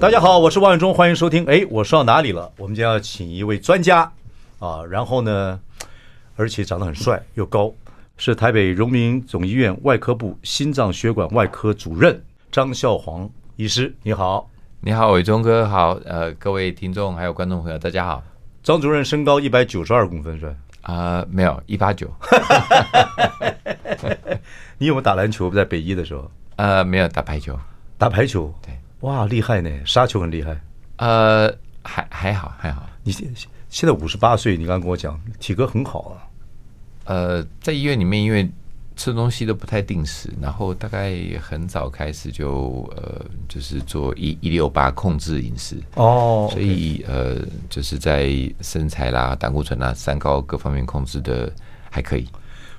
大家好，我是王永忠，欢迎收听。哎，我说到哪里了？我们将要请一位专家啊，然后呢，而且长得很帅又高，是台北荣民总医院外科部心脏血管外科主任张孝煌医师。你好，你好，伟忠哥好。呃，各位听众还有观众朋友，大家好。张主任身高一百九十二公分是吧？啊、呃，没有一八九。你有没有打篮球？在北医的时候？呃，没有打排球。打排球？对。哇，厉害呢！杀球很厉害。呃，还还好还好。你现现在五十八岁，你刚刚跟我讲，体格很好啊。呃，在医院里面，因为吃东西都不太定时，然后大概很早开始就呃，就是做一一六八控制饮食哦，所以呃，就是在身材啦、胆固醇啦、三高各方面控制的还可以。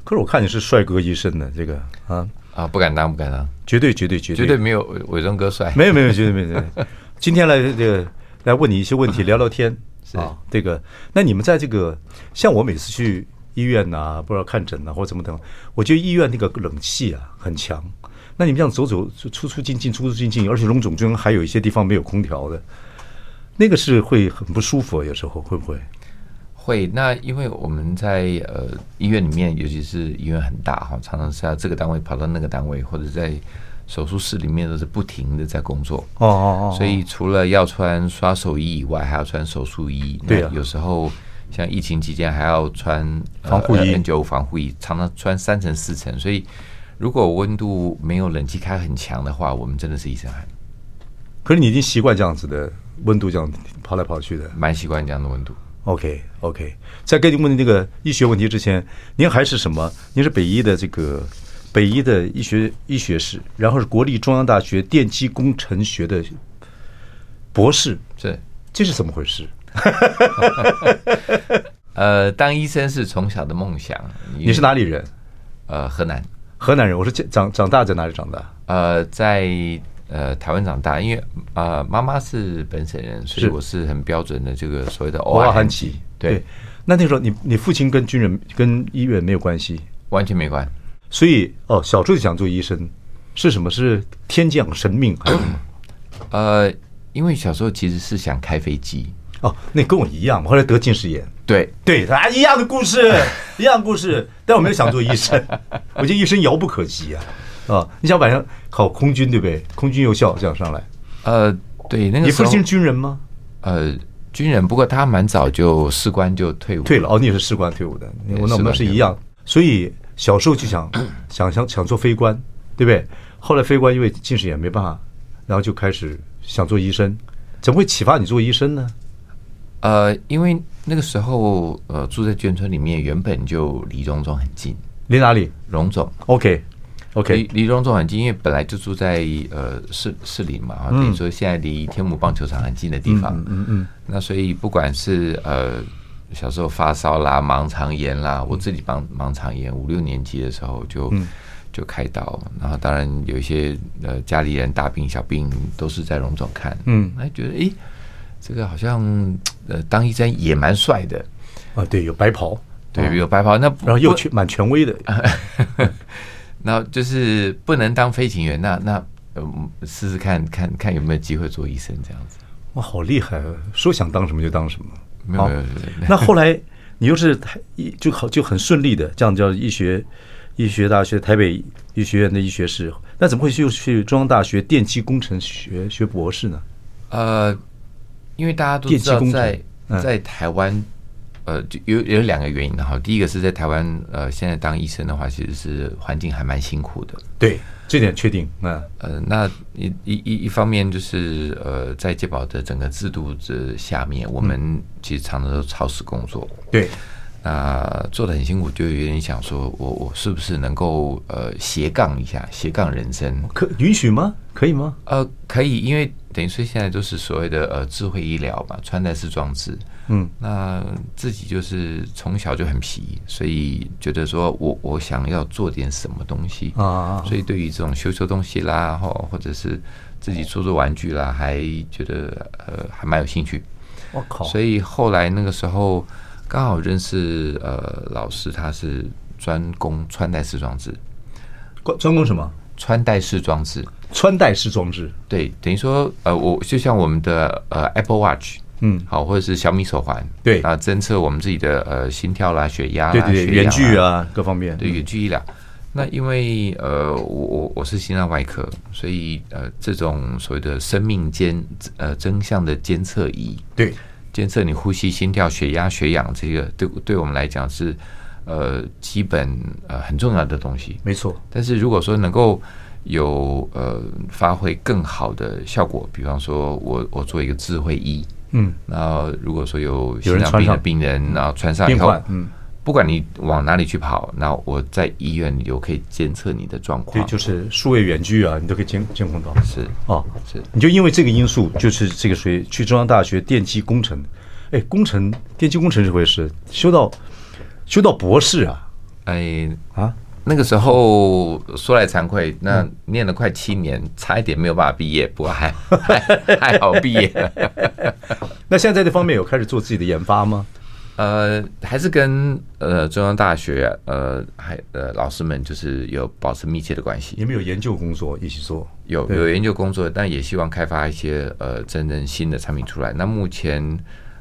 可是我看你是帅哥医生呢，这个啊。啊，不敢当，不敢当，绝对，绝对，绝对，绝对没有伟忠哥帅，没有，没有，绝对没有。今天来这个来问你一些问题，聊聊天啊。这个，那你们在这个，像我每次去医院呐，不知道看诊呐，或者怎么等，我觉得医院那个冷气啊很强。那你们这样走走出出进进出出进进，而且龙总中还有一些地方没有空调的，那个是会很不舒服，有时候会不会？会，那因为我们在呃医院里面，尤其是医院很大哈，常常是要这个单位跑到那个单位，或者在手术室里面都是不停的在工作。哦哦哦。所以除了要穿刷手衣以外，还要穿手术衣。对啊。有时候像疫情期间还要穿防护衣 N 九五防护衣，常常穿三层四层。所以如果温度没有冷气开很强的话，我们真的是一身汗。可是你已经习惯这样子的温度，这样跑来跑去的，蛮习惯这样的温度。OK OK，在跟你问那个医学问题之前，您还是什么？您是北医的这个北医的医学医学士，然后是国立中央大学电机工程学的博士，是这是怎么回事？呃，当医生是从小的梦想。你是哪里人？呃，河南，河南人。我是长长大在哪里长大？呃，在。呃，台湾长大，因为啊，妈妈是本省人，所以我是很标准的这个所谓的欧亚汉籍。对，那那时候你你父亲跟军人跟医院没有关系，完全没关。所以哦，小时候就想做医生，是什么？是天降神命还是什么？呃，因为小时候其实是想开飞机。哦，那跟我一样，后来得近视眼。对对，啊，一样的故事，一样的故事，但我没有想做医生，我觉得医生遥不可及啊。啊，你想晚上考空军对不对？空军幼校这样上来，呃，对，那个你父亲是军人吗？呃，军人，不过他蛮早就士官就退伍，退了。哦，你也是士官退伍的，我那我们是一样。所以小时候就想想想想做飞官，对不对？后来飞官因为近视眼没办法，然后就开始想做医生。怎么会启发你做医生呢？呃，因为那个时候呃住在眷村里面，原本就离荣总很近。离哪里？荣总。OK。OK，离离荣总很近，因为本来就住在呃市市里嘛，等于说现在离天母棒球场很近的地方。嗯嗯，那所以不管是呃小时候发烧啦、盲肠炎啦，我自己盲盲肠炎，五六年级的时候就就开刀。然后当然有一些呃家里人大病小病都是在荣总看。嗯，哎觉得哎这个好像呃当医生也蛮帅的。啊，对，有白袍，对，有白袍，那然后又权蛮权威的。那就是不能当飞行员，那那嗯，试试看看看有没有机会做医生这样子。哇，好厉害啊！说想当什么就当什么。没有没有。那后来你又是台就好就很顺利的，这样叫医学医学大学台北医学院的医学士。那怎么会又去中央大学电机工程学学博士呢？呃，因为大家都知道在在台湾。呃，就有有两个原因哈。第一个是在台湾，呃，现在当医生的话，其实是环境还蛮辛苦的。对，这点确定。那，呃，那一一一一方面就是呃，在健保的整个制度这下面，我们其实常常都超时工作。对，那做的很辛苦，就有点想说我我是不是能够呃斜杠一下，斜杠人生，可允许吗？可以吗？呃，可以，因为等于说现在都是所谓的呃智慧医疗嘛，穿戴式装置。嗯，那自己就是从小就很皮，所以觉得说我我想要做点什么东西啊，所以对于这种修修东西啦，或或者是自己做做玩具啦，还觉得呃还蛮有兴趣。我靠！所以后来那个时候刚好认识呃老师，他是专攻穿戴式装置，专攻什么？穿戴式装置。穿戴式装置，对，等于说，呃，我就像我们的呃 Apple Watch，嗯，好，或者是小米手环，对。啊，侦测我们自己的呃心跳啦、血压啦、对对对，远距啊，各方面，对远距医疗。那因为呃，我我我是心脏外科，所以呃，这种所谓的生命监呃真相的监测仪，对，监测你呼吸、心跳、血压、血氧，这个对对我们来讲是呃基本呃很重要的东西，没错。但是如果说能够有呃发挥更好的效果，比方说我我做一个智慧医，嗯，然后如果说有心脏病的病人，然后穿上以后，嗯，不管你往哪里去跑，那我在医院里就可以监测你的状况，对，就是数位远距啊，你都可以监监控到，是哦，是，你就因为这个因素，就是这个谁去中央大学电机工程，哎，工程电机工程这回事，修到修到博士啊，哎啊。那个时候说来惭愧，那念了快七年，差一点没有办法毕业，不过还 还还好毕业。那现在在这方面有开始做自己的研发吗？呃，还是跟呃中央大学呃还呃老师们就是有保持密切的关系。你们有研究工作一起做？有有研究工作，但也希望开发一些呃真正新的产品出来。那目前。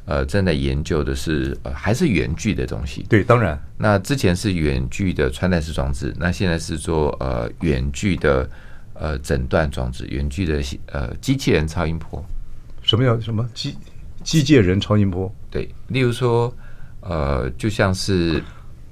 呃，正在研究的是呃，还是远距的东西。对，当然。那之前是远距的穿戴式装置，那现在是做呃远距的呃诊断装置，远距的呃机器人超音波。什么叫什么机机械人超音波？对，例如说呃，就像是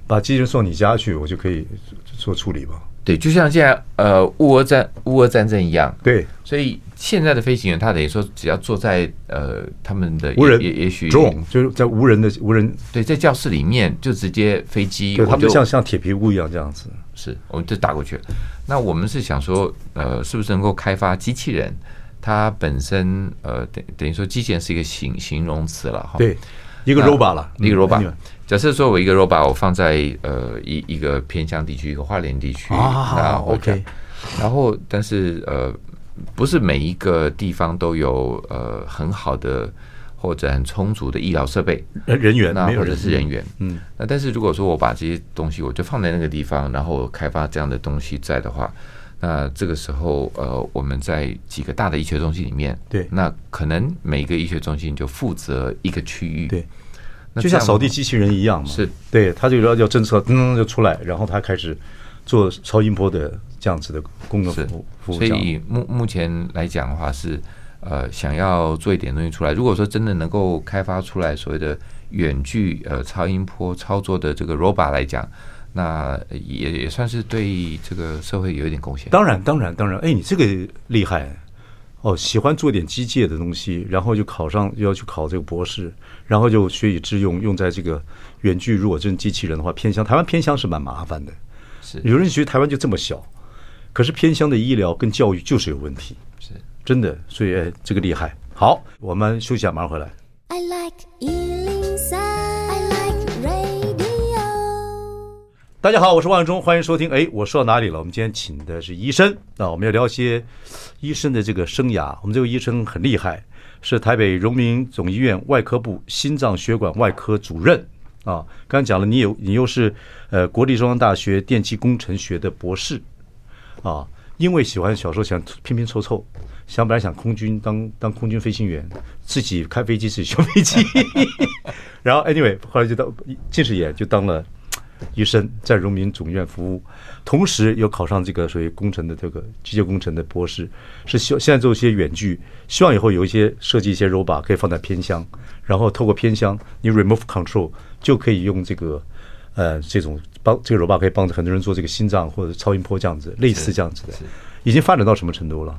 把机器人送你家去，我就可以做处理吧。对，就像现在呃乌俄战乌俄战争一样。对，所以现在的飞行员，他等于说只要坐在呃他们的无人也也许就是在无人的无人对，在教室里面就直接飞机，对他们就像像铁皮屋一样这样子，是我们就打过去了。那我们是想说，呃，是不是能够开发机器人？它本身呃等等于说机器人是一个形形容词了哈。对。一个 robot 了，一个 robot。假设说我一个 robot，我放在呃一一个偏乡地区，一个花莲地区啊，OK。然后，但是呃，不是每一个地方都有呃很好的或者很充足的医疗设备。人员，那或者是人员，嗯。那但是如果说我把这些东西我就放在那个地方，然后开发这样的东西在的话，那这个时候呃，我们在几个大的医学中心里面，对，那可能每个医学中心就负责一个区域，对。就像扫地机器人一样嘛，是。对，他就要要侦测，嗯，就出来，然后他开始做超音波的这样子的功能服务。所以目目前来讲的话是，呃，想要做一点东西出来。如果说真的能够开发出来所谓的远距呃超音波操作的这个 robot 来讲，那也也算是对这个社会有一点贡献。当然，当然，当然，哎，你这个厉害。哦，喜欢做点机械的东西，然后就考上，又要去考这个博士，然后就学以致用，用在这个远距。如果真机器人的话，偏乡台湾偏乡是蛮麻烦的。是有人觉得台湾就这么小，可是偏乡的医疗跟教育就是有问题，是真的。所以哎，这个厉害。好，我们休息一下，马上回来。I like 大家好，我是万忠，欢迎收听。哎，我说到哪里了？我们今天请的是医生啊，我们要聊一些医生的这个生涯。我们这位医生很厉害，是台北荣民总医院外科部心脏血管外科主任啊。刚才讲了，你有你又是呃国立中央大学电气工程学的博士啊。因为喜欢小时候想拼拼凑凑，想本来想空军当当空军飞行员，自己开飞机自己修飞机，然后 anyway 后来就当近视眼就当了。医生在荣民总院服务，同时又考上这个属于工程的这个机械工程的博士，是希现在做一些远距，希望以后有一些设计一些 robot 可以放在偏箱，然后透过偏箱，你 remove control 就可以用这个呃这种帮这个 robot 可以帮着很多人做这个心脏或者超音波这样子，类似这样子的，已经发展到什么程度了？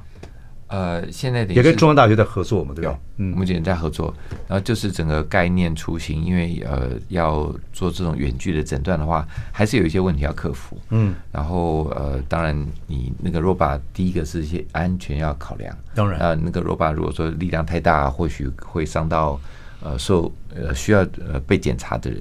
呃，现在也跟中央大学在合作嘛，对吧？嗯，目前在合作，然后就是整个概念雏形，因为呃要做这种远距的诊断的话，还是有一些问题要克服。嗯，然后呃，当然你那个 robot 第一个是一些安全要考量，当然啊，那个 robot 如果说力量太大，或许会伤到呃受呃需要呃被检查的人。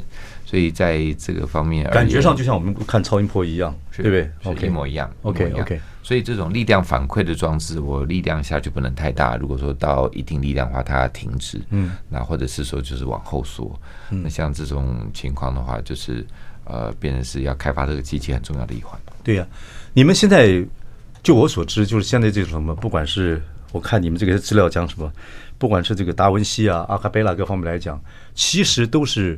所以在这个方面，感觉上就像我们看超音波一样，对不对？OK，一模一样。OK OK。所以这种力量反馈的装置，我力量下去不能太大。如果说到一定力量的话，它停止。嗯。那或者是说就是往后缩。嗯。那像这种情况的话，就是呃，变成是要开发这个机器很重要的一环。对呀，你们现在就我所知，就是现在这种什么，不管是我看你们这个资料讲什么，不管是这个达文西啊、阿卡贝拉各方面来讲，其实都是。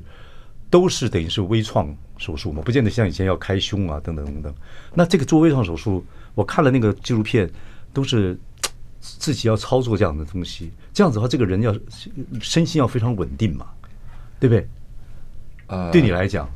都是等于是微创手术嘛，不见得像以前要开胸啊，等等等等。那这个做微创手术，我看了那个纪录片，都是自己要操作这样的东西。这样子的话，这个人要身心要非常稳定嘛，对不对？呃，对你来讲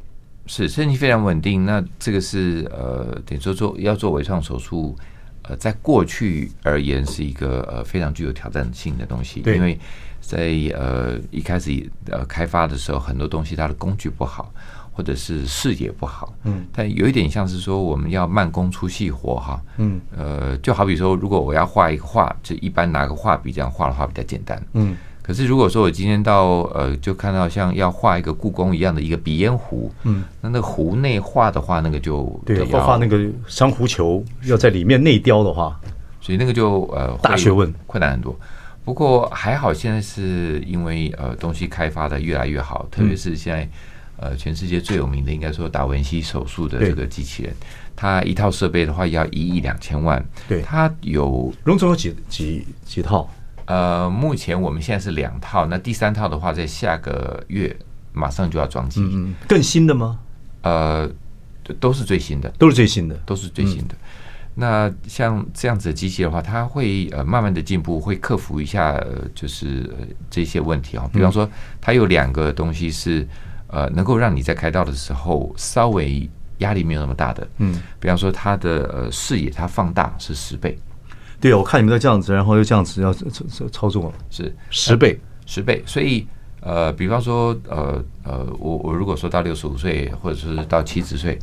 是身体非常稳定。那这个是呃，等于说做要做微创手术，呃，在过去而言是一个呃非常具有挑战性的东西，因为。在呃一开始呃开发的时候，很多东西它的工具不好，或者是视野不好，嗯，但有一点像是说我们要慢工出细活哈，嗯，呃，就好比说，如果我要画一个画，就一般拿个画笔这样画的话比较简单，嗯，可是如果说我今天到呃就看到像要画一个故宫一样的一个鼻烟壶，嗯，那那个壶内画的话，那个就对，要画那个珊瑚球要在里面内雕的话，所以那个就呃大学问，困难很多。不过还好，现在是因为呃东西开发的越来越好，特别是现在呃全世界最有名的应该说达文西手术的这个机器人，它一套设备的话要一亿两千万。对，它有荣总有几几几套？呃，目前我们现在是两套，那第三套的话在下个月马上就要装机。嗯，更新的吗？呃，都是最新的，都是最新的，都是最新的。那像这样子的机器的话，它会呃慢慢的进步，会克服一下呃就是这些问题啊。比方说，它有两个东西是呃能够让你在开刀的时候稍微压力没有那么大的。嗯，比方说它的呃视野它放大是十倍。对啊，我看你们在这样子，然后又这样子要操操作是十倍十倍。所以呃，比方说呃呃，我我如果说到六十五岁或者是到七十岁。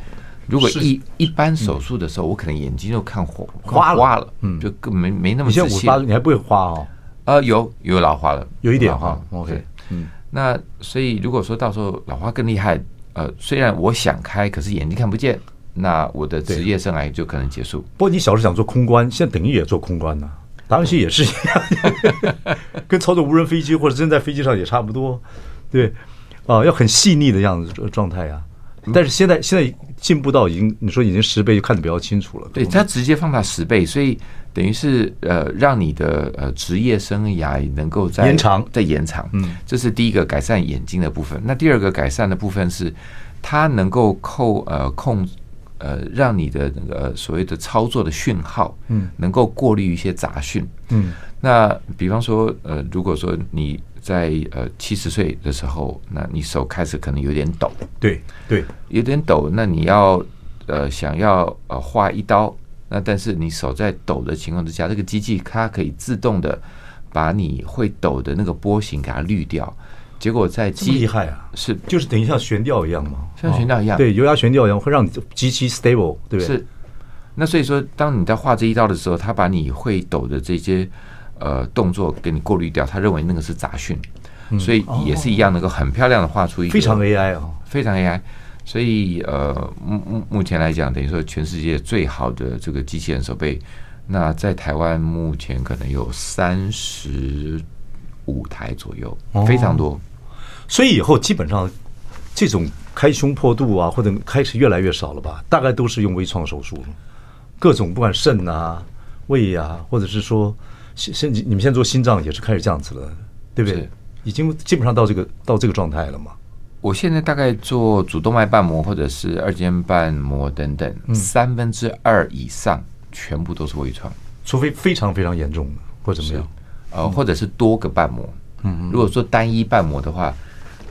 如果一一般手术的时候，我可能眼睛就看花花花了，嗯，就更没没那么仔细。你现在五十八，你还不会花哦？呃，有有老花了，有一点哈。OK，嗯，那所以如果说到时候老花更厉害，呃，虽然我想开，可是眼睛看不见，那我的职业生涯就可能结束。不过你小时候想做空关，现在等于也做空关呢，达文西也是一样，跟操作无人飞机或者真在飞机上也差不多，对，啊，要很细腻的样子状态啊。但是现在现在进步到已经，你说已经十倍就看得比较清楚了。对，它直接放大十倍，所以等于是呃，让你的呃职业生涯能够在延长，在延长。嗯，这是第一个改善眼睛的部分。那第二个改善的部分是，它能够扣呃控呃，让你的那个所谓的操作的讯号，嗯，能够过滤一些杂讯。嗯，那比方说呃，如果说你。在呃七十岁的时候，那你手开始可能有点抖，对对，有点抖。那你要呃想要呃划一刀，那但是你手在抖的情况之下，这个机器它可以自动的把你会抖的那个波形给它滤掉。结果在机厉害啊，是就是等于像悬吊一样嘛，像悬吊一样，对，油压悬吊一样会让你极其 stable，对不对？是。那所以说，当你在画这一刀的时候，它把你会抖的这些。呃，动作给你过滤掉，他认为那个是杂讯，嗯、所以也是一样，能够很漂亮的画出一个非常 AI 哦，非常 AI。所以呃，目目目前来讲，等于说全世界最好的这个机器人手臂，那在台湾目前可能有三十五台左右，非常多。哦、所以以后基本上这种开胸破肚啊，或者开始越来越少了吧？大概都是用微创手术，各种不管肾啊、胃啊，或者是说。现你们现在做心脏也是开始这样子了，对不对？已经基本上到这个到这个状态了嘛。我现在大概做主动脉瓣膜或者是二尖瓣膜等等，三分之二以上全部都是微创，除非非常非常严重的或者怎么样，呃，或者是多个瓣膜。嗯，如果说单一瓣膜的话，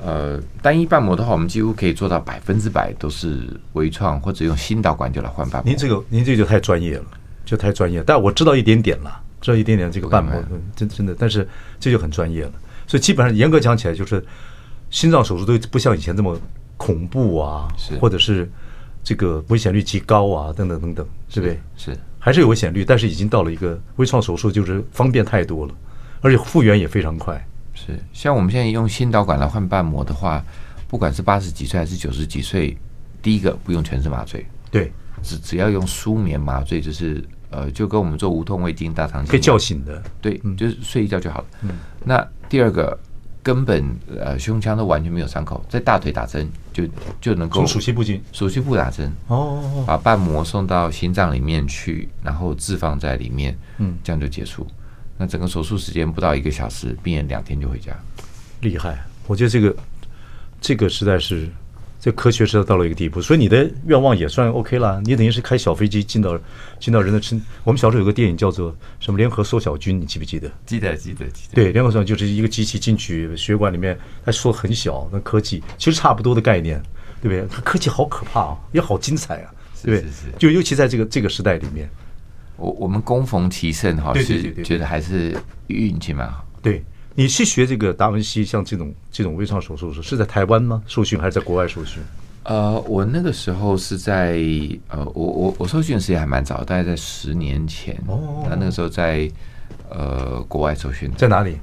呃，单一瓣膜的话，我们几乎可以做到百分之百都是微创，或者用心导管就来换瓣膜。您这个您这个就太专业了，就太专业。但我知道一点点了。知道一点点这个瓣膜，真真的，但是这就很专业了。所以基本上严格讲起来，就是心脏手术都不像以前这么恐怖啊，或者是这个危险率极高啊，等等等等，是不是？是还是有危险率，但是已经到了一个微创手术，就是方便太多了，而且复原也非常快。是像我们现在用心导管来换瓣膜的话，不管是八十几岁还是九十几岁，第一个不用全身麻醉，对，只只要用舒眠麻醉，就是呃，就跟我们做无痛胃镜、大肠镜可以叫醒的，对，就是睡一觉就好了。嗯，那第二个根本呃胸腔都完全没有伤口，在大腿打针就就能够从鼠蹊部进，鼠蹊部打针哦，把瓣膜送到心脏里面去，然后置放在里面，嗯，这样就结束。那整个手术时间不到一个小时，病人两天就回家，厉害！我觉得这个这个实在是，这科学实在到了一个地步。所以你的愿望也算 OK 了，你等于是开小飞机进到进到人的身。我们小时候有个电影叫做什么《联合缩小军》，你记不记得？记得，记得，记得。对，联合缩小就是一个机器进去血管里面，它缩很小，那科技其实差不多的概念，对不对？它科技好可怕啊，也好精彩啊，对不对？是是是。就尤其在这个这个时代里面。我我们攻逢其盛哈，是觉得还是运气蛮好。对，你去学这个达文西，像这种这种微创手术是是在台湾吗？受训还是在国外受训？呃，我那个时候是在呃，我我我受训的时间还蛮早，大概在十年前。哦，那那个时候在呃国外受训，在哪里？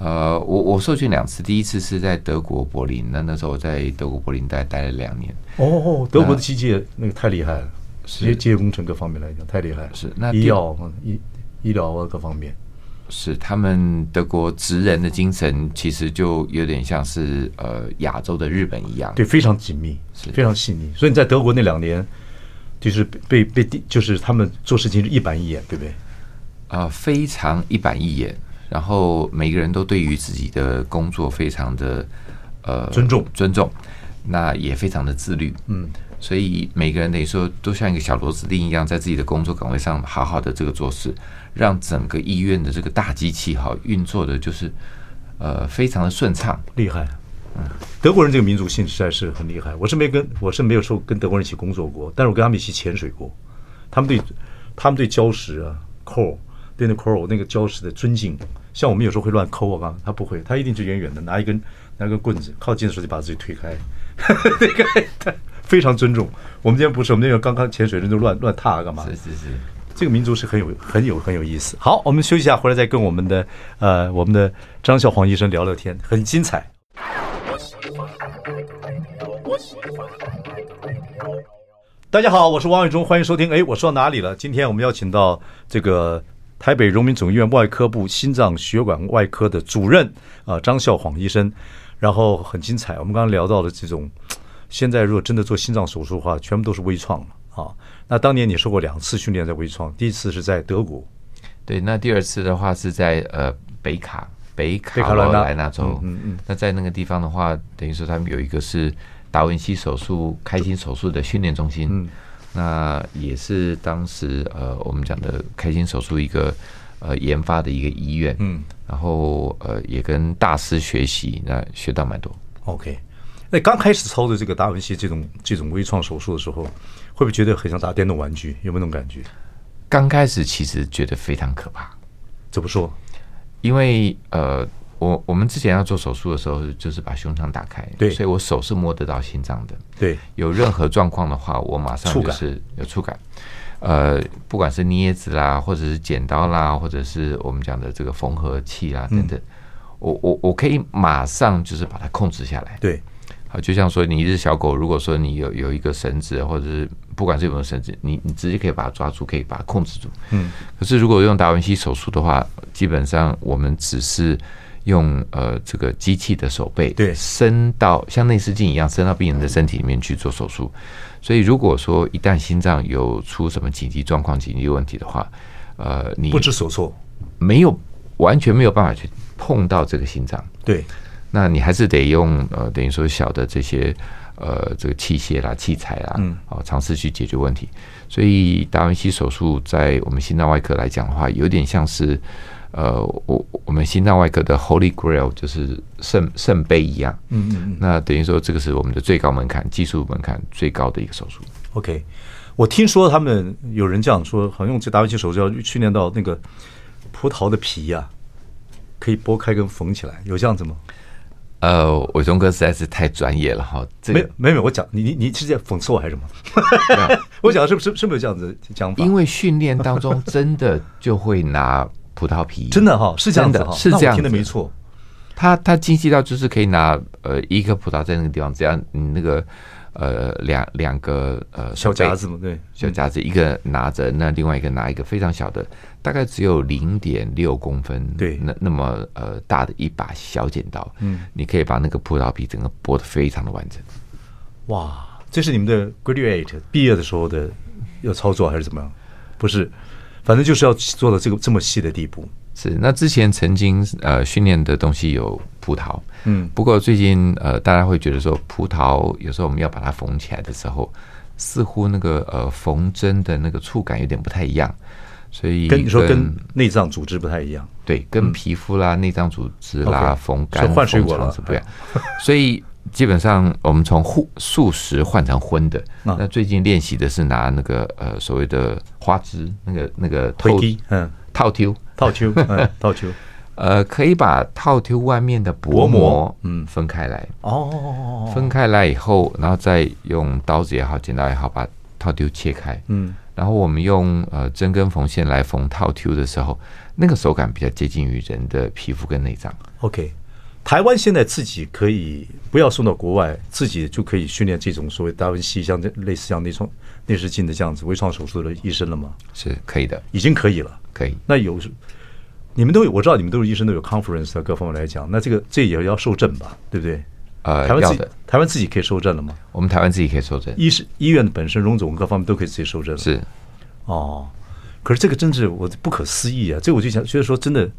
呃，我我受训两次，第一次是在德国柏林，那那时候我在德国柏林待待了两年。哦，德国的机械那个太厉害了。机械工程各方面来讲太厉害了，是那医药医医疗啊各方面，是他们德国职人的精神，其实就有点像是呃亚洲的日本一样，对，非常紧密，是非常细腻。所以你在德国那两年，就是被被就是他们做事情是一板一眼，对不对？啊、呃，非常一板一眼，然后每个人都对于自己的工作非常的呃尊重尊重，那也非常的自律，嗯。所以每个人等于说都像一个小螺丝钉一样，在自己的工作岗位上好好的这个做事，让整个医院的这个大机器哈运作的，就是呃非常的顺畅，厉害。嗯，德国人这个民族性实在是很厉害。我是没跟我是没有说跟德国人一起工作过，但是我跟他们一起潜水过。他们对他们对礁石啊，coral 对那 coral 那个礁石的尊敬，像我们有时候会乱抠啊，他不会，他一定是远远的拿一根拿一根棍子，靠近的时候就把自己推开。那个。非常尊重。我们今天不是，我们那个刚刚潜水人就乱乱踏干嘛？是是是，这个民族是很有很有很有意思。好，我们休息一下，回来再跟我们的呃我们的张孝煌医生聊聊天，很精彩。大家好，我是王伟忠，欢迎收听。哎，我说到哪里了？今天我们邀请到这个台北荣民总医院外科部心脏血管外科的主任啊、张孝煌医生，然后很精彩。我们刚刚聊到了这种。现在如果真的做心脏手术的话，全部都是微创了啊。那当年你受过两次训练在微创，第一次是在德国，对，那第二次的话是在呃北卡北卡罗来纳州。嗯嗯。那在那个地方的话，等于说他们有一个是达文西手术开心手术的训练中心。嗯。那也是当时呃我们讲的开心手术一个呃研发的一个医院。嗯。然后呃也跟大师学习，那学到蛮多。OK。那刚开始操作这个达文西这种这种微创手术的时候，会不会觉得很像打电动玩具？有没有那种感觉？刚开始其实觉得非常可怕。怎么说？因为呃，我我们之前要做手术的时候，就是把胸腔打开，对，所以我手是摸得到心脏的。对，有任何状况的话，我马上就是有触感。呃，不管是镊子啦，或者是剪刀啦，或者是我们讲的这个缝合器啦等等，嗯、我我我可以马上就是把它控制下来。对。好，就像说你一只小狗，如果说你有有一个绳子，或者是不管是有没有绳子，你你直接可以把它抓住，可以把它控制住。嗯。可是如果用达文西手术的话，基本上我们只是用呃这个机器的手背，对，伸到像内视镜一样伸到病人的身体里面去做手术。所以如果说一旦心脏有出什么紧急状况、紧急问题的话，呃，你不知所措，没有完全没有办法去碰到这个心脏。对。那你还是得用呃，等于说小的这些呃，这个器械啦、器材啦，嗯，哦，尝试去解决问题。所以达文西手术在我们心脏外科来讲的话，有点像是呃，我我们心脏外科的 Holy Grail，就是圣圣杯一样。嗯嗯嗯。那等于说，这个是我们的最高门槛，技术门槛最高的一个手术。OK，我听说他们有人这样说，好像用这达文西手术要训练到那个葡萄的皮呀、啊，可以剥开跟缝起来，有这样子吗？呃，伟忠哥实在是太专业了哈。这个、没没有，我讲你你你是在讽刺我还是什么？我讲的是不是是不是这样子讲法？因为训练当中真的就会拿葡萄皮，真的哈是这样的，是这样，听的没错。他他精细到就是可以拿呃一颗葡萄在那个地方，只要你那个。呃，两两个呃小夹子嘛，对，小夹子，一个拿着，那另外一个拿一个非常小的，大概只有零点六公分，对，那那么呃大的一把小剪刀，嗯，你可以把那个葡萄皮整个剥的非常的完整。哇，这是你们的 graduate 毕业的时候的要操作还是怎么样？不是，反正就是要做到这个这么细的地步。是，那之前曾经呃训练的东西有葡萄，嗯，不过最近呃大家会觉得说葡萄有时候我们要把它缝起来的时候，似乎那个呃缝针的那个触感有点不太一样，所以跟你说跟内脏组织不太一样，对，跟皮肤啦、内脏组织啦、缝干、缝肠是不一样，所以基本上我们从素素食换成荤的，那最近练习的是拿那个呃所谓的花枝，那个那个透嗯套丢。套丢 嗯，套丢呃，可以把套丢外面的薄膜，嗯，分开来。哦，分开来以后，然后再用刀子也好，剪刀也好，把套丢切开。嗯，然后我们用呃针跟缝线来缝套 Q 的时候，那个手感比较接近于人的皮肤跟内脏。OK，台湾现在自己可以不要送到国外，自己就可以训练这种所谓达文西像这类似像内创内视镜的这样子微创手术的医生了吗？是可以的，已经可以了。可以，那有你们都有，我知道你们都是医生，都有 conference 啊，各方面来讲，那这个这也要受证吧，对不对？呃，台湾自己台湾自己可以受证了吗？我们台湾自己可以受证，医是医院的本身荣总各方面都可以自己受证了。是，哦，可是这个真是我不可思议啊！这个我就想觉得说，真的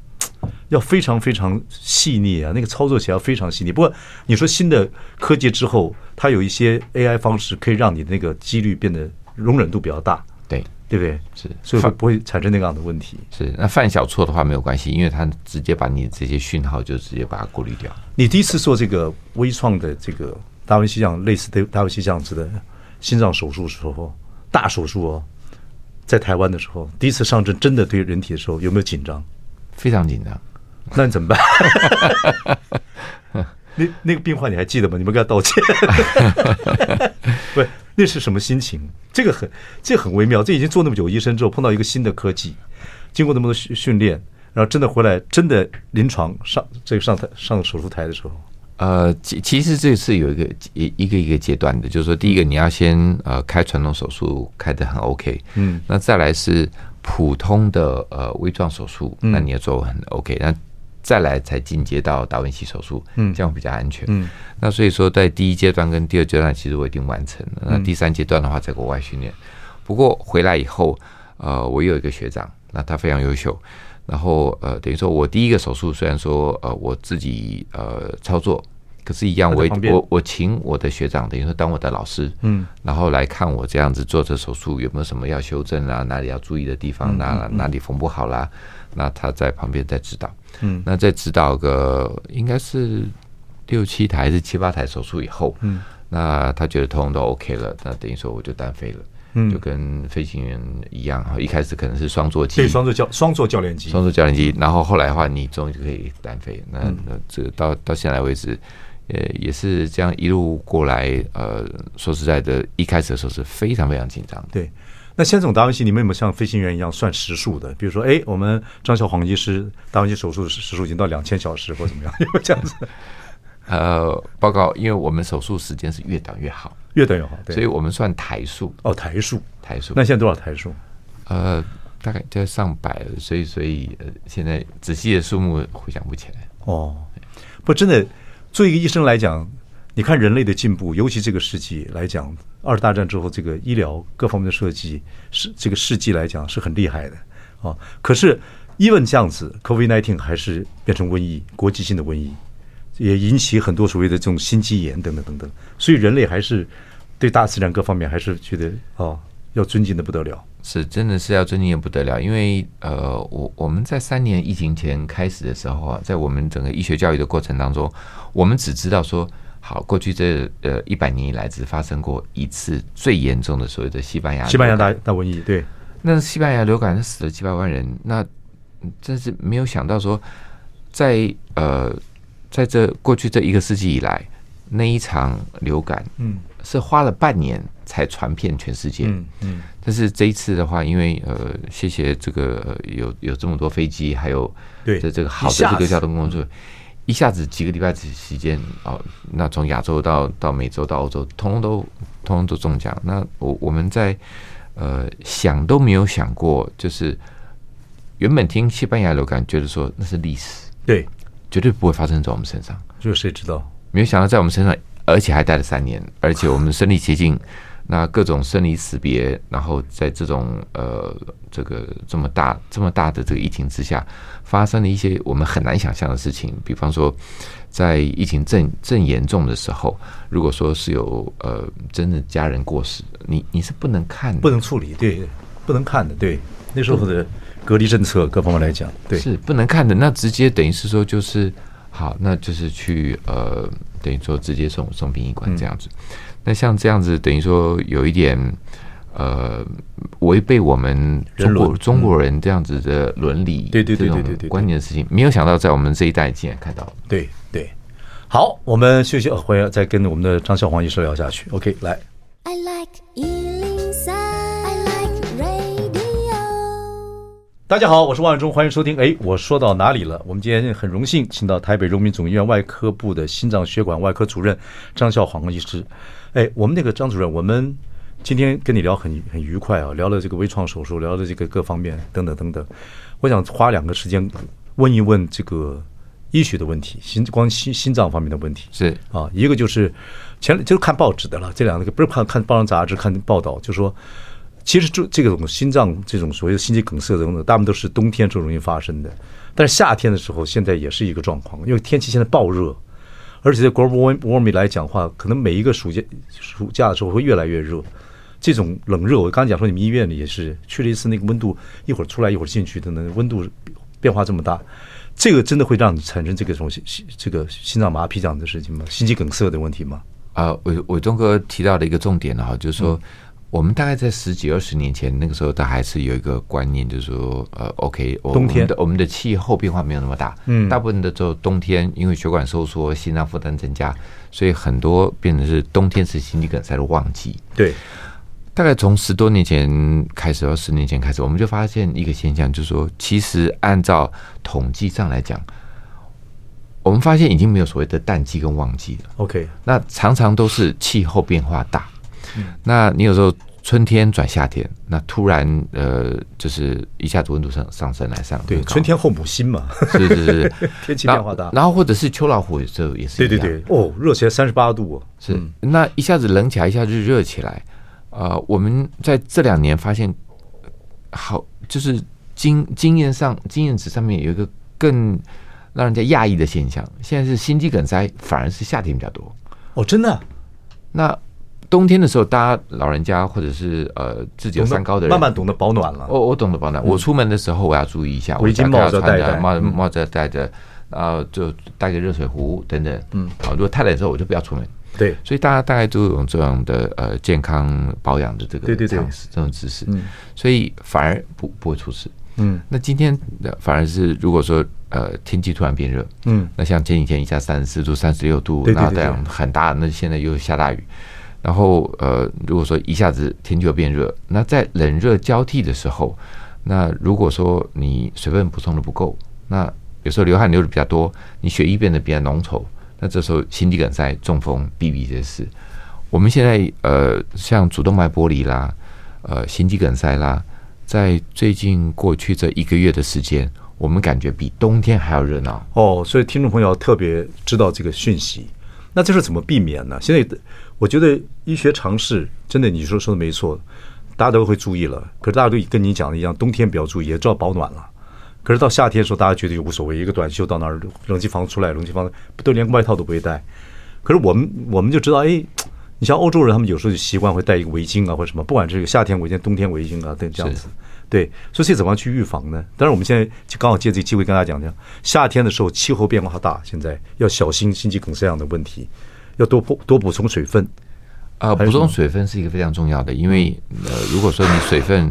要非常非常细腻啊，那个操作起来要非常细腻。不过你说新的科技之后，它有一些 AI 方式可以让你的那个几率变得容忍度比较大。对。对不对？是，所以会不会产生那样的问题？是，那犯小错的话没有关系，因为它直接把你这些讯号就直接把它过滤掉。你第一次做这个微创的这个达文西这样类似的达文西这样子的心脏手术的时候，大手术哦，在台湾的时候，第一次上阵真的对人体的时候，有没有紧张？非常紧张。那你怎么办？那那个病患你还记得吗？你们跟他道歉。不是。那是什么心情？这个很，这个很微妙。这已经做那么久医生之后，碰到一个新的科技，经过那么多训训练，然后真的回来，真的临床上这个上台上手术台的时候，呃，其其实这是有一个一一个一个阶段的，就是说，第一个你要先呃开传统手术开得很 OK，嗯，那再来是普通的呃微创手术，那你要做很 OK，那。再来才进阶到达文西手术，嗯，这样比较安全。嗯，那所以说在第一阶段跟第二阶段其实我已经完成了。那第三阶段的话，在国外训练。不过回来以后，呃，我有一个学长，那他非常优秀。然后呃，等于说我第一个手术虽然说呃我自己呃操作，可是，一样我我我请我的学长等于说当我的老师，嗯，然后来看我这样子做这手术有没有什么要修正啊，哪里要注意的地方，哪哪里缝不好啦。那他在旁边在指导，嗯，那在指导个应该是六七台还是七八台手术以后，嗯，那他觉得通通都 OK 了，那等于说我就单飞了，嗯，就跟飞行员一样哈，一开始可能是双座机，对，双座教双座教练机，双座教练机，然后后来的话，你终于就可以单飞，那那这个到到现在为止，呃，也是这样一路过来，呃，说实在的，一开始的时候是非常非常紧张的，对。那现在这种达文西，你们有没有像飞行员一样算时数的？比如说，哎，我们张小黄医师达文西手术时数已经到两千小时，或怎么样？有没有这样子？呃，报告，因为我们手术时间是越短越好，越短越好，对，所以我们算台数。哦，台数，台数。那现在多少台数？呃，大概在上百了，所以，所以呃，现在仔细的数目回想不起来。哦，不，真的，作为一个医生来讲。你看人类的进步，尤其这个世纪来讲，二大战之后，这个医疗各方面的设计是这个世纪来讲是很厉害的啊。可是，even 这样子，COVID nineteen 还是变成瘟疫，国际性的瘟疫，也引起很多所谓的这种心肌炎等等等等。所以人类还是对大自然各方面还是觉得啊，要尊敬的不得了。是，真的是要尊敬的不得了。因为呃，我我们在三年疫情前开始的时候啊，在我们整个医学教育的过程当中，我们只知道说。好，过去这呃一百年以来，只发生过一次最严重的所谓的西班牙西班牙大大瘟疫。对，那西班牙流感死了几百万人。那真是没有想到说，在呃，在这过去这一个世纪以来，那一场流感，嗯，是花了半年才传遍全世界，嗯嗯。但是这一次的话，因为呃，谢谢这个有有这么多飞机，还有对这这个好的这个交通工具，一下子几个礼拜时间哦，那从亚洲到到美洲到欧洲，通通都通通都中奖。那我我们在呃想都没有想过，就是。原本听西班牙流感，觉得说那是历史，对，绝对不会发生在我们身上。就谁知道？没有想到在我们身上，而且还待了三年，而且我们身临其境，那各种生离死别，然后在这种呃这个这么大这么大的这个疫情之下，发生了一些我们很难想象的事情。比方说，在疫情正正严重的时候，如果说是有呃真的家人过世，你你是不能看的，不能处理，对，不能看的，对，那时候的。隔离政策各方面来讲，对，是不能看的。那直接等于是说，就是好，那就是去呃，等于说直接送送殡仪馆这样子。那像这样子，等于说有一点呃，违背我们中国中国人这样子的伦理，对对对对对对观念的事情，没有想到在我们这一代竟然看到。对对，好，我们休息，回来再跟我们的张孝煌医师聊下去。OK，来。I like 大家好，我是万忠，欢迎收听。哎，我说到哪里了？我们今天很荣幸请到台北荣民总医院外科部的心脏血管外科主任张孝煌医师。哎，我们那个张主任，我们今天跟你聊很很愉快啊，聊了这个微创手术，聊了这个各方面等等等等。我想花两个时间问一问这个医学的问题，心光心心脏方面的问题是啊，一个就是前就是看报纸的了，这两个不是看看报章杂志看报道，就说。其实这这个种心脏这种所谓的心肌梗塞等等，大部分都是冬天最容易发生的。但是夏天的时候，现在也是一个状况，因为天气现在暴热，而且在 global warming 来讲的话，可能每一个暑假暑假的时候会越来越热。这种冷热，我刚刚讲说，你们医院里也是去了一次，那个温度一会儿出来一会儿进去等等，温度变化这么大，这个真的会让你产生这个种心这个心脏麻痹这样的事情吗？心肌梗塞的问题吗？啊，伟伟忠哥提到的一个重点哈，就是说。嗯我们大概在十几二十年前，那个时候，他还是有一个观念，就是说，呃，OK，冬天的我们的气候变化没有那么大，嗯，大部分的时候冬天，因为血管收缩，心脏负担增加，所以很多变成是冬天是心肌梗塞的旺季。对，大概从十多年前开始，到十年前开始，我们就发现一个现象，就是说，其实按照统计上来讲，我们发现已经没有所谓的淡季跟旺季了。OK，那常常都是气候变化大。那你有时候春天转夏天，那突然呃，就是一下子温度上上升来上，对，春天后母心嘛，是是是，天气变化大，然后或者是秋老虎，这也是对对对，哦，热起来三十八度，哦，是，嗯，那一下子冷起来，一下子热起来，啊，呃，我们在这两年发现，好，就是经经验上经验值上面有一个更让人家讶异的现象，现在是心肌梗塞反而是夏天比较多，哦，真的，那。冬天的时候，大家老人家或者是呃自己有三高的人，慢慢懂得保暖了。我我懂得保暖。我出门的时候我要注意一下，围巾帽子戴着，帽帽子戴着，然后就带个热水壶等等。嗯，好，如果太冷的时候，我就不要出门。对，所以大家大概都有这样的呃健康保养的这个常识，这种知识。嗯，所以反而不不会出事。嗯，那今天反而是如果说呃天气突然变热，嗯，那像前几天一下三十四度、三十六度，那这样很大，那现在又下大雨。然后呃，如果说一下子天气又变热，那在冷热交替的时候，那如果说你水分补充的不够，那有时候流汗流的比较多，你血液变得比较浓稠，那这时候心肌梗塞、中风比比皆是。我们现在呃，像主动脉剥离啦，呃，心肌梗塞啦，在最近过去这一个月的时间，我们感觉比冬天还要热闹哦。所以听众朋友特别知道这个讯息。那这是怎么避免呢？现在我觉得医学常识真的，你说说的没错，大家都会注意了。可是大家都跟你讲的一样，冬天比较注意，也知道保暖了。可是到夏天的时候，大家觉得就无所谓，一个短袖到那儿，冷气房出来，冷气房都连外套都不会带。可是我们我们就知道，哎，你像欧洲人，他们有时候就习惯会带一个围巾啊，或者什么，不管是夏天围巾、冬天围巾啊，等这样子。对，所以这怎么样去预防呢？当然，我们现在就刚好借这个机会跟大家讲讲，夏天的时候气候变化大，现在要小心心肌梗塞这样的问题，要多补多补充水分。啊、呃，补充水分是一个非常重要的，因为呃，如果说你水分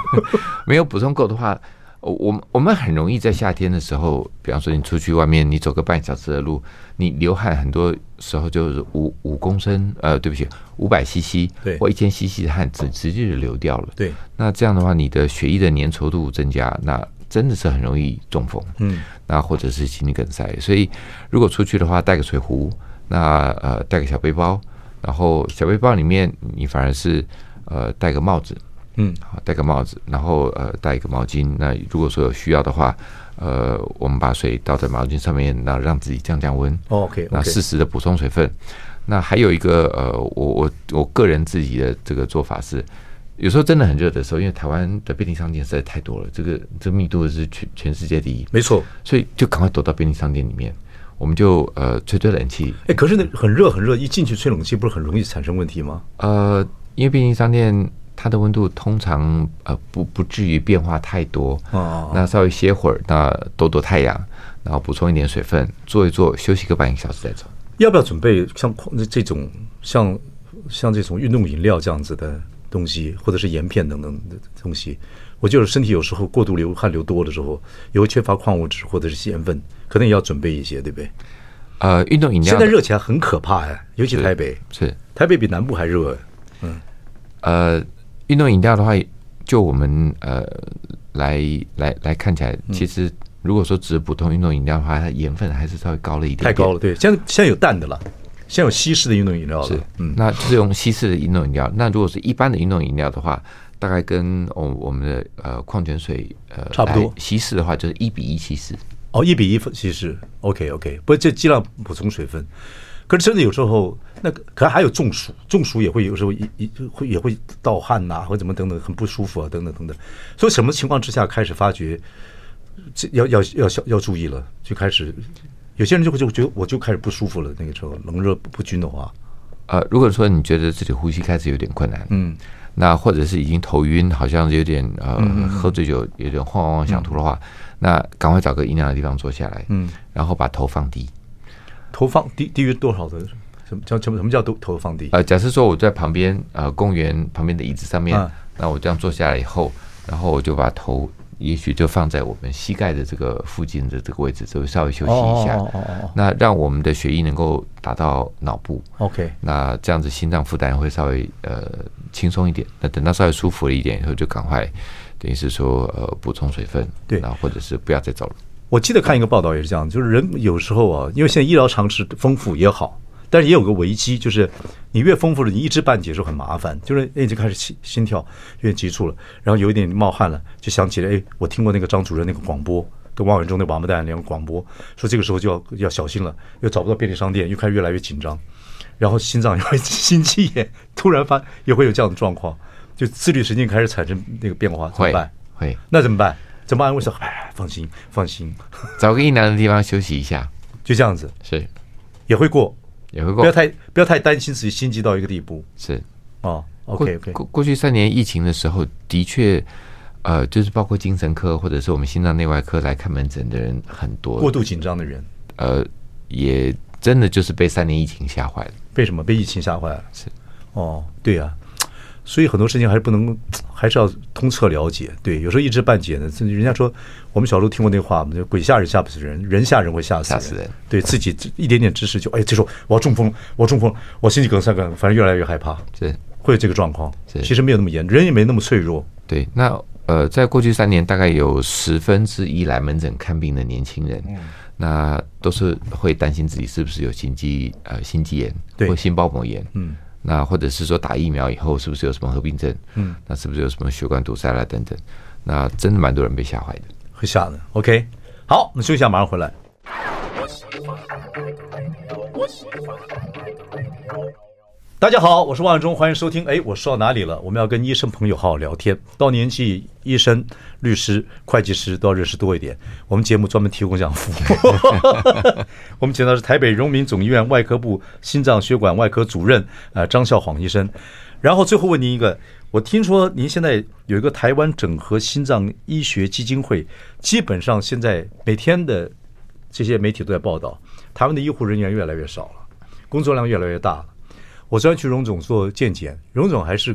没有补充够的话，我我们很容易在夏天的时候，比方说你出去外面，你走个半小时的路，你流汗很多时候就是五五公升，呃，对不起，五百 CC，对，或一千 CC 的汗直直接就流掉了。对，那这样的话，你的血液的粘稠度增加，那真的是很容易中风。嗯，那或者是心肌梗塞。所以如果出去的话，带个水壶，那呃带个小背包，然后小背包里面你反而是呃戴个帽子。嗯，好，戴个帽子，然后呃，带一个毛巾。那如果说有需要的话，呃，我们把水倒在毛巾上面，那让自己降降温。OK，那适时的补充水分。那还有一个呃，我我我个人自己的这个做法是，有时候真的很热的时候，因为台湾的便利商店实在太多了，这个这密度是全全世界第一，没错。所以就赶快躲到便利商店里面，我们就呃吹吹冷气。哎，可是那很热很热，一进去吹冷气，不是很容易产生问题吗？呃，因为毕竟商店。它的温度通常呃不不至于变化太多哦，那稍微歇会儿，那躲躲太阳，然后补充一点水分，坐一坐，休息个半个小时再走。要不要准备像这种像像这种运动饮料这样子的东西，或者是盐片等等的东西？我就是身体有时候过度流汗流多的时候，也会缺乏矿物质或者是盐分，可能也要准备一些，对不对？呃，运动饮料现在热起来很可怕呀，尤其台北是，是台北比南部还热，嗯，呃。运动饮料的话，就我们呃来来来看起来，其实如果说只是普通运动饮料的话，它盐分还是稍微高了一点，点。太高了，对。现在现在有淡的了，现在有稀释的运动饮料了。是，嗯，那就是用稀释的运动饮料。那如果是一般的运动饮料的话，大概跟我我们的呃矿泉水呃差不多。稀释的话就是一比一稀释。哦，一比一稀释。OK OK，不过这尽量补充水分。可是真的有时候，那个可能还有中暑，中暑也会有时候一一会也会盗汗呐，或者怎么等等，很不舒服啊，等等等等。所以什么情况之下开始发觉，这要要要要要注意了，就开始有些人就会就觉得我就开始不舒服了。那个时候冷热不均的话，呃，如果说你觉得自己呼吸开始有点困难，嗯，那或者是已经头晕，好像有点呃喝醉酒有点晃晃晃想吐的话，那赶快找个阴凉的地方坐下来，嗯，然后把头放低。头放低低于多少的？什么叫什么什么叫头头放低？呃，假设说我在旁边呃公园旁边的椅子上面，啊、那我这样坐下来以后，然后我就把头也许就放在我们膝盖的这个附近的这个位置，就稍微休息一下。哦哦哦哦，那让我们的血液能够达到脑部。OK，那这样子心脏负担会稍微呃轻松一点。那等到稍微舒服了一点以后，就赶快等于是说呃补充水分，对，然后或者是不要再走了。我记得看一个报道也是这样，就是人有时候啊，因为现在医疗常识丰富也好，但是也有个危机，就是你越丰富了，你一知半解的时候很麻烦，就是哎就开始心心跳有点急促了，然后有一点冒汗了，就想起来哎，我听过那个张主任那个广播，跟王伟忠那个王八蛋那个广播，说这个时候就要要小心了，又找不到便利商店，又开始越来越紧张，然后心脏也会心肌炎，突然发也会有这样的状况，就自律神经开始产生那个变化，怎么办？会，那怎么办？怎么安慰说？哎，放心，放心，找个阴凉的地方休息一下，就这样子，是也会过，也会过，不要太不要太担心自己心急到一个地步。是哦，OK OK 过。过去三年疫情的时候，的确，呃，就是包括精神科或者是我们心脏内外科来看门诊的人很多，过度紧张的人，呃，也真的就是被三年疫情吓坏了。被什么？被疫情吓坏了？是哦，对呀、啊。所以很多事情还是不能，还是要通彻了解。对，有时候一知半解呢。人家说，我们小时候听过那话嘛，就鬼吓人吓不死人，人吓人会吓死人。死人。对自己一点点知识就哎，这时候我要中风，我中风，我心肌梗塞梗，反正越来越害怕。对会有这个状况。是其实没有那么严，人也没那么脆弱。对，那呃，在过去三年，大概有十分之一来门诊看病的年轻人，嗯、那都是会担心自己是不是有心肌呃心肌炎或心包膜炎。嗯。那或者是说打疫苗以后是不是有什么合并症？嗯，那是不是有什么血管堵塞啦等等？那真的蛮多人被吓坏的，会吓的。OK，好，我们休息一下，马上回来。大家好，我是万忠，欢迎收听。哎，我说到哪里了？我们要跟医生朋友好好聊天。到年纪，医生、律师、会计师都要认识多一点。我们节目专门提供这样服务。我们请到是台北荣民总医院外科部心脏血管外科主任啊张孝晃医生。然后最后问您一个，我听说您现在有一个台湾整合心脏医学基金会，基本上现在每天的这些媒体都在报道，台湾的医护人员越来越少了，工作量越来越大了。我昨天去荣总做健检，荣总还是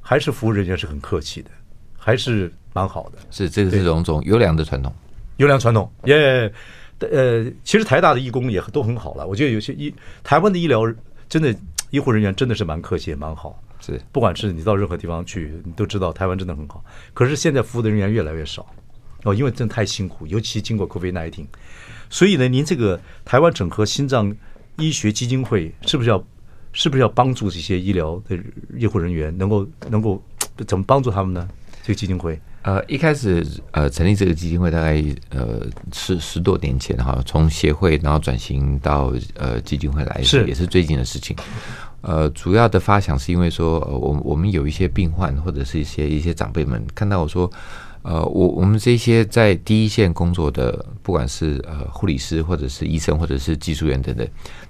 还是服务人员是很客气的，还是蛮好的。是这个是荣总优良的传统，优良传统耶。呃，其实台大的义工也都很好了。我觉得有些医台湾的医疗真的医护人员真的是蛮客气，也蛮好。是，不管是你到任何地方去，你都知道台湾真的很好。可是现在服务的人员越来越少哦，因为真的太辛苦，尤其经过 COVID nineteen，。所以呢，您这个台湾整合心脏医学基金会是不是要是不是要帮助这些医疗的医护人员能够能够怎么帮助他们呢？这个基金会。呃，一开始呃成立这个基金会大概呃十十多年前哈，从协会然后转型到呃基金会来是也是最近的事情。呃，主要的发想是因为说，呃、我我们有一些病患或者是一些一些长辈们看到我说，呃，我我们这些在第一线工作的，不管是呃护理师或者是医生或者是技术员等等，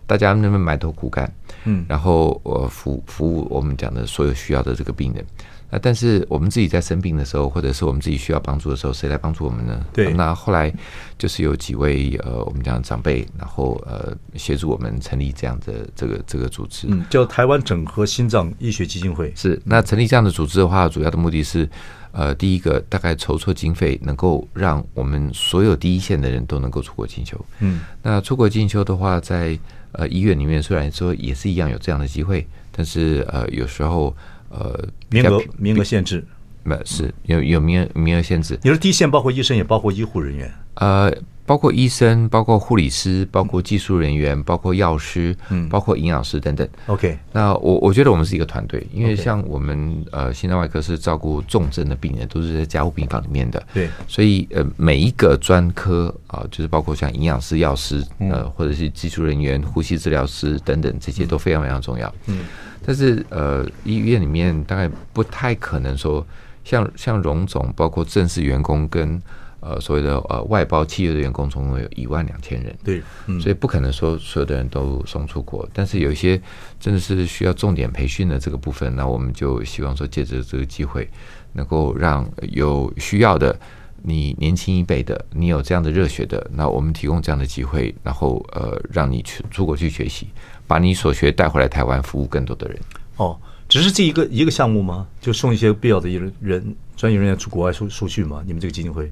大家那边埋头苦干，嗯，然后我服服务我们讲的所有需要的这个病人。那但是我们自己在生病的时候，或者是我们自己需要帮助的时候，谁来帮助我们呢？对。那后来就是有几位呃，我们讲长辈，然后呃，协助我们成立这样的这个这个组织，嗯，叫台湾整合心脏医学基金会。是。那成立这样的组织的话，主要的目的是，呃，第一个大概筹措经费，能够让我们所有第一线的人都能够出国进修。嗯。那出国进修的话，在呃医院里面虽然说也是一样有这样的机会，但是呃有时候。呃，名额名额限制，没是有有名额名额限制。你说第一线包括医生，也包括医护人员。呃，包括医生，包括护理师，包括技术人员，包括药师，嗯，包括营养师等等。OK，那我我觉得我们是一个团队，因为像我们呃心脏外科是照顾重症的病人，都是在加护病房里面的。对，所以呃每一个专科啊，就是包括像营养师、药师，呃或者是技术人员、呼吸治疗师等等，这些都非常非常重要。嗯。但是呃，医院里面大概不太可能说像像荣总，包括正式员工跟呃所谓的呃外包企业的员工，总共有一万两千人。对，嗯，所以不可能说所有的人都送出国。但是有一些真的是需要重点培训的这个部分，那我们就希望说借着这个机会，能够让有需要的你年轻一辈的，你有这样的热血的，那我们提供这样的机会，然后呃让你去出国去学习。把你所学带回来台湾，服务更多的人。哦，只是这一个一个项目吗？就送一些必要的人人专业人员出国外受受训吗？你们这个基金会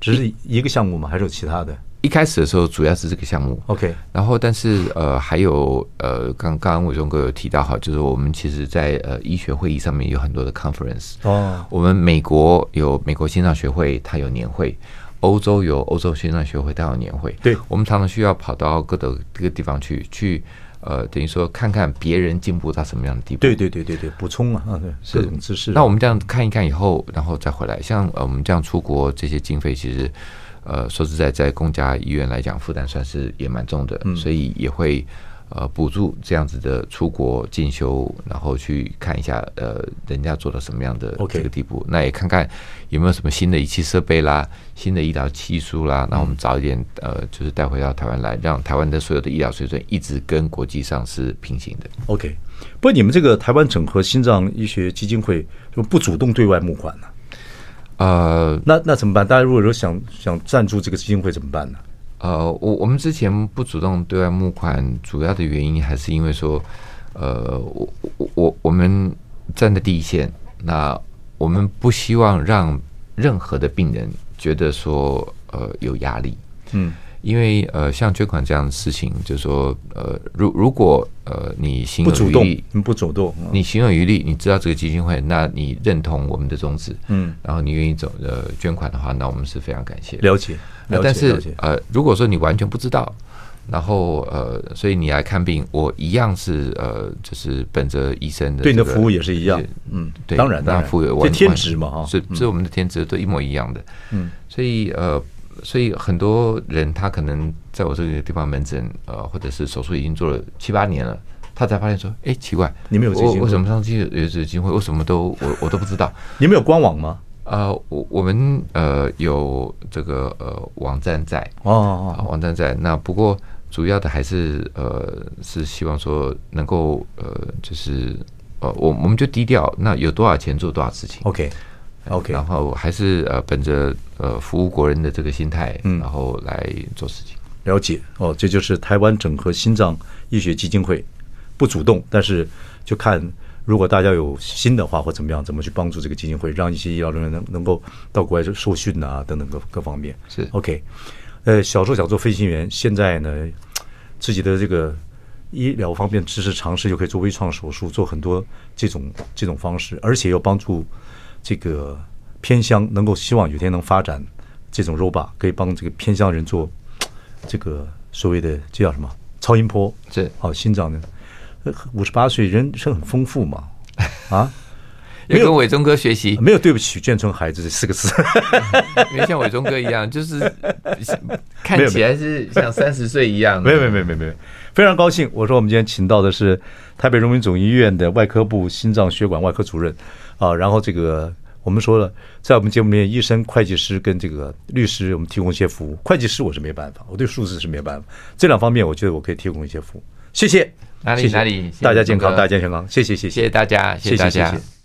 只是一个项目吗？还是有其他的？一开始的时候主要是这个项目。OK，然后但是呃还有呃刚刚伟忠哥有提到哈，就是我们其实在呃医学会议上面有很多的 conference。哦，我们美国有美国心脏学会，它有年会；欧洲有欧洲心脏学会，它有年会。对，我们常常需要跑到各个各个地方去去。呃，等于说看看别人进步到什么样的地步？对对对对对，补充啊，对，各种知识。那我们这样看一看以后，然后再回来。像呃，我们这样出国，这些经费其实，呃，说实在，在公家医院来讲，负担算是也蛮重的，所以也会。呃，补助这样子的出国进修，然后去看一下，呃，人家做到什么样的这个地步，那也看看有没有什么新的仪器设备啦，新的医疗技术啦，那我们早一点，呃，就是带回到台湾来，让台湾的所有的医疗水准一直跟国际上是平行的。OK，不过你们这个台湾整合心脏医学基金会就不主动对外募款呢？呃，那那怎么办？大家如果说想想赞助这个基金会怎么办呢？呃，我我们之前不主动对外募款，主要的原因还是因为说，呃，我我我我们站在第一线，那我们不希望让任何的病人觉得说，呃，有压力，嗯。因为呃，像捐款这样的事情，就是说呃，如如果呃，你行有余力，你不主动，你行有余力，你知道这个基金会，那你认同我们的宗旨，嗯，然后你愿意走呃捐款的话，那我们是非常感谢。了解，但是呃，如果说你完全不知道，然后呃，所以你来看病，我一样是呃，就是本着医生的、这个、对你的服务也是一样，嗯，对，当然当然，服务这天职嘛哈，是是我们的天职都一模一样的，嗯，所以呃。所以很多人他可能在我这个地方门诊，呃，或者是手术已经做了七八年了，他才发现说，哎，奇怪，你们有基金会？为什么上次有这个机会？为什么都我我都不知道？你们有官网吗？呃，我我们呃有这个呃网站在哦，哦，哦，网站在。那不过主要的还是呃是希望说能够呃就是呃我我们就低调，那有多少钱做多少事情。OK。OK，然后还是呃本着呃服务国人的这个心态，嗯，然后来做事情。了解哦，这就是台湾整合心脏医学基金会，不主动，但是就看如果大家有心的话或怎么样，怎么去帮助这个基金会，让一些医疗人员能能够到国外受训啊等等各各方面是 OK。呃，小时候想做飞行员，现在呢，自己的这个医疗方面知识尝试，就可以做微创手术，做很多这种这种方式，而且又帮助这个偏乡能够希望有一天能发展这种 robot，可以帮这个偏乡人做这个所谓的这叫什么超音波？是好心脏的。五十八岁，人生很丰富嘛，啊，没有跟伟忠哥学习，没有对不起眷村孩子这四个字，没像伟忠哥一样，就是 看起来是像三十岁一样。没有没有没有没有没有，非常高兴。我说我们今天请到的是台北荣民总医院的外科部心脏血管外科主任啊，然后这个我们说了，在我们节目里面，医生、会计师跟这个律师，我们提供一些服务。会计师我是没办法，我对数字是没办法，这两方面我觉得我可以提供一些服务。谢谢。哪里哪里，大家健康，大家健康，谢谢谢谢，谢谢大家，谢谢大家。